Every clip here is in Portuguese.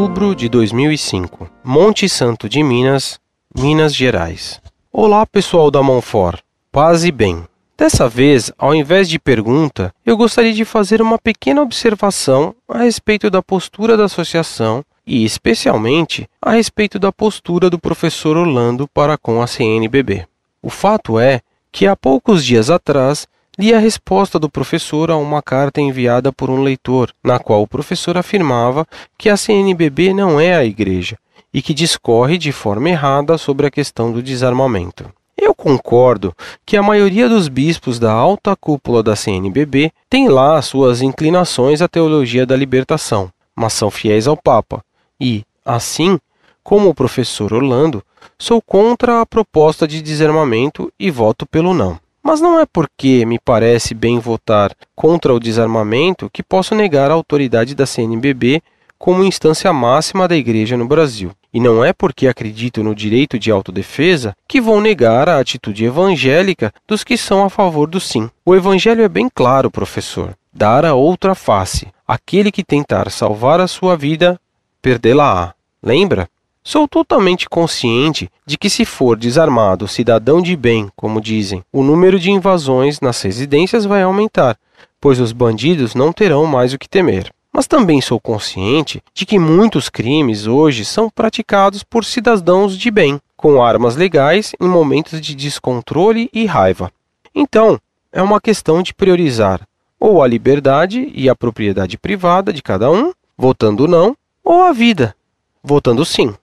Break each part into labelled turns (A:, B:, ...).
A: outubro de 2005. Monte Santo de Minas, Minas Gerais. Olá, pessoal da Monfort. Paz e bem. Dessa vez, ao invés de pergunta, eu gostaria de fazer uma pequena observação a respeito da postura da associação e, especialmente, a respeito da postura do professor Orlando para com a CNBB. O fato é que há poucos dias atrás li a resposta do professor a uma carta enviada por um leitor, na qual o professor afirmava que a CNBB não é a igreja e que discorre de forma errada sobre a questão do desarmamento. Eu concordo que a maioria dos bispos da alta cúpula da CNBB tem lá suas inclinações à teologia da libertação, mas são fiéis ao Papa e, assim, como o professor Orlando, sou contra a proposta de desarmamento e voto pelo não. Mas não é porque me parece bem votar contra o desarmamento que posso negar a autoridade da CNBB como instância máxima da Igreja no Brasil. E não é porque acredito no direito de autodefesa que vou negar a atitude evangélica dos que são a favor do sim. O Evangelho é bem claro, professor. Dar a outra face. Aquele que tentar salvar a sua vida, perdê-la-á. Lembra? Sou totalmente consciente de que, se for desarmado cidadão de bem, como dizem, o número de invasões nas residências vai aumentar, pois os bandidos não terão mais o que temer. Mas também sou consciente de que muitos crimes hoje são praticados por cidadãos de bem, com armas legais em momentos de descontrole e raiva. Então, é uma questão de priorizar ou a liberdade e a propriedade privada de cada um, votando não, ou a vida, votando sim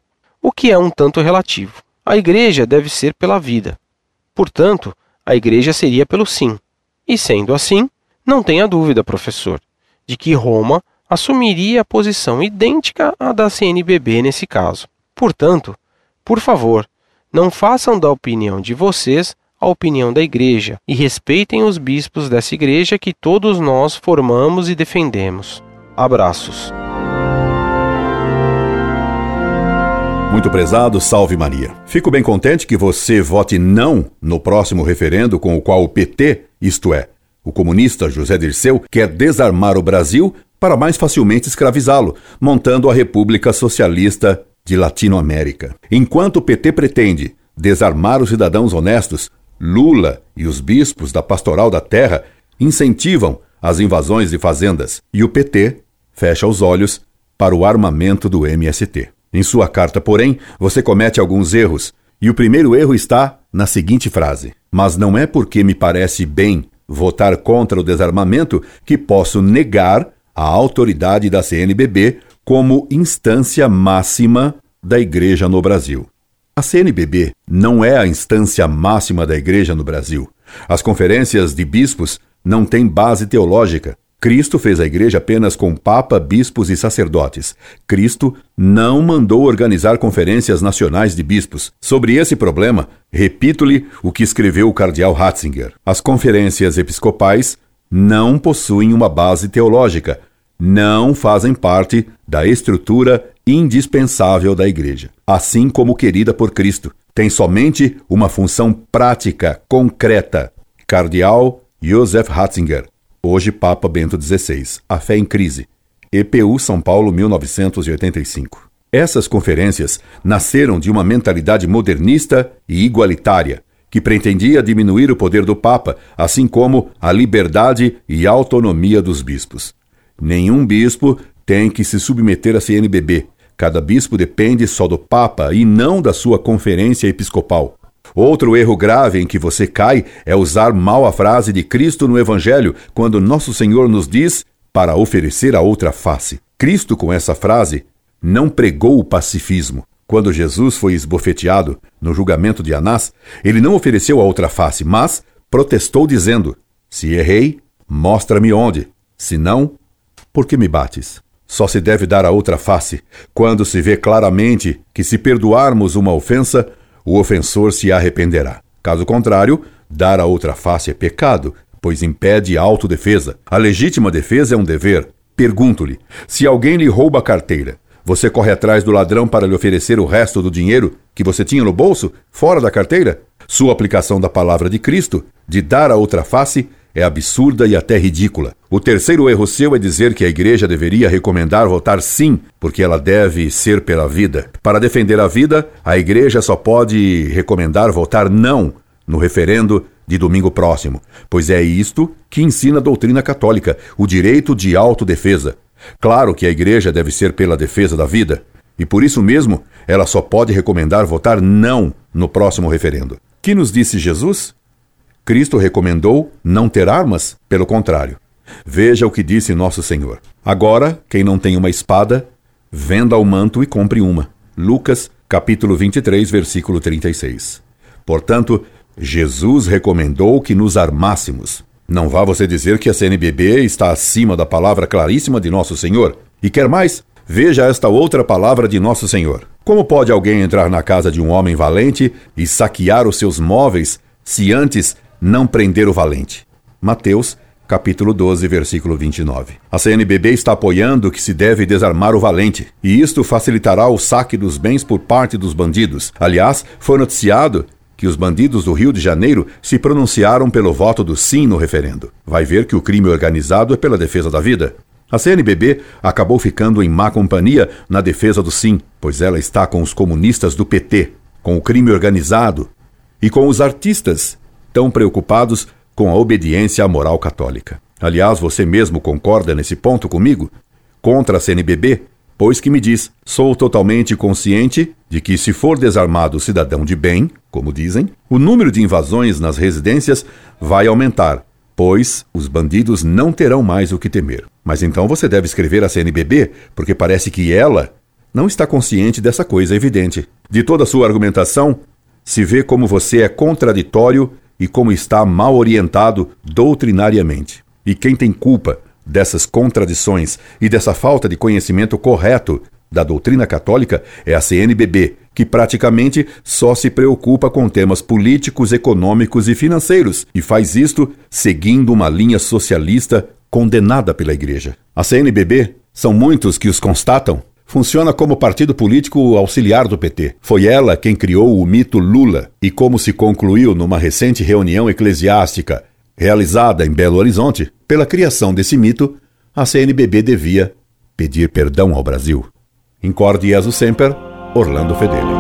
A: o que é um tanto relativo. A igreja deve ser pela vida. Portanto, a igreja seria pelo sim. E sendo assim, não tenha dúvida, professor, de que Roma assumiria a posição idêntica à da CNBB nesse caso. Portanto, por favor, não façam da opinião de vocês a opinião da igreja e respeitem os bispos dessa igreja que todos nós formamos e defendemos. Abraços.
B: Muito prezado, salve Maria. Fico bem contente que você vote não no próximo referendo com o qual o PT, isto é, o comunista José Dirceu, quer desarmar o Brasil para mais facilmente escravizá-lo, montando a República Socialista de Latinoamérica. Enquanto o PT pretende desarmar os cidadãos honestos, Lula e os bispos da Pastoral da Terra incentivam as invasões de fazendas e o PT fecha os olhos para o armamento do MST. Em sua carta, porém, você comete alguns erros, e o primeiro erro está na seguinte frase: Mas não é porque me parece bem votar contra o desarmamento que posso negar a autoridade da CNBB como instância máxima da Igreja no Brasil. A CNBB não é a instância máxima da Igreja no Brasil. As conferências de bispos não têm base teológica. Cristo fez a igreja apenas com papa, bispos e sacerdotes. Cristo não mandou organizar conferências nacionais de bispos. Sobre esse problema, repito-lhe o que escreveu o cardeal Ratzinger. As conferências episcopais não possuem uma base teológica, não fazem parte da estrutura indispensável da igreja, assim como querida por Cristo. Tem somente uma função prática, concreta. Cardeal Joseph Ratzinger Hoje, Papa Bento XVI. A Fé em Crise. EPU São Paulo, 1985. Essas conferências nasceram de uma mentalidade modernista e igualitária, que pretendia diminuir o poder do Papa, assim como a liberdade e autonomia dos bispos. Nenhum bispo tem que se submeter à CNBB. Cada bispo depende só do Papa e não da sua conferência episcopal. Outro erro grave em que você cai é usar mal a frase de Cristo no Evangelho, quando Nosso Senhor nos diz para oferecer a outra face. Cristo, com essa frase, não pregou o pacifismo. Quando Jesus foi esbofeteado no julgamento de Anás, ele não ofereceu a outra face, mas protestou dizendo: Se errei, mostra-me onde. Se não, por que me bates? Só se deve dar a outra face quando se vê claramente que, se perdoarmos uma ofensa, o ofensor se arrependerá. Caso contrário, dar a outra face é pecado, pois impede a autodefesa. A legítima defesa é um dever. Pergunto-lhe: se alguém lhe rouba a carteira, você corre atrás do ladrão para lhe oferecer o resto do dinheiro que você tinha no bolso, fora da carteira? Sua aplicação da palavra de Cristo, de dar a outra face, é absurda e até ridícula. O terceiro erro seu é dizer que a igreja deveria recomendar votar sim, porque ela deve ser pela vida. Para defender a vida, a igreja só pode recomendar votar não no referendo de domingo próximo, pois é isto que ensina a doutrina católica, o direito de autodefesa. Claro que a igreja deve ser pela defesa da vida, e por isso mesmo ela só pode recomendar votar não no próximo referendo. Que nos disse Jesus? Cristo recomendou não ter armas? Pelo contrário. Veja o que disse nosso Senhor. Agora, quem não tem uma espada, venda o manto e compre uma. Lucas, capítulo 23, versículo 36. Portanto, Jesus recomendou que nos armássemos. Não vá você dizer que a CNBB está acima da palavra claríssima de Nosso Senhor. E quer mais? Veja esta outra palavra de Nosso Senhor. Como pode alguém entrar na casa de um homem valente e saquear os seus móveis se antes não prender o valente? Mateus, capítulo 12, versículo 29. A CNBB está apoiando que se deve desarmar o valente, e isto facilitará o saque dos bens por parte dos bandidos. Aliás, foi noticiado que os bandidos do Rio de Janeiro se pronunciaram pelo voto do sim no referendo. Vai ver que o crime organizado é pela defesa da vida. A CNBB acabou ficando em má companhia na defesa do sim, pois ela está com os comunistas do PT, com o crime organizado e com os artistas, tão preocupados com a obediência à moral católica. Aliás, você mesmo concorda nesse ponto comigo? Contra a CNBB, pois que me diz: sou totalmente consciente de que, se for desarmado o cidadão de bem, como dizem, o número de invasões nas residências vai aumentar, pois os bandidos não terão mais o que temer. Mas então você deve escrever a CNBB, porque parece que ela não está consciente dessa coisa evidente. De toda a sua argumentação, se vê como você é contraditório e como está mal orientado doutrinariamente. E quem tem culpa dessas contradições e dessa falta de conhecimento correto da doutrina católica é a CNBB, que praticamente só se preocupa com temas políticos, econômicos e financeiros, e faz isto seguindo uma linha socialista condenada pela Igreja. A CNBB, são muitos que os constatam, funciona como partido político auxiliar do PT. Foi ela quem criou o mito Lula, e como se concluiu numa recente reunião eclesiástica realizada em Belo Horizonte, pela criação desse mito, a CNBB devia pedir perdão ao Brasil. Incorde Jesus Semper, Orlando Fedeli.